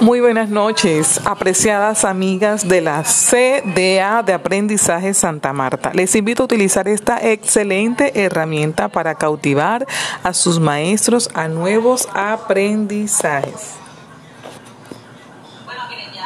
Muy buenas noches, apreciadas amigas de la CDA de Aprendizaje Santa Marta. Les invito a utilizar esta excelente herramienta para cautivar a sus maestros a nuevos aprendizajes.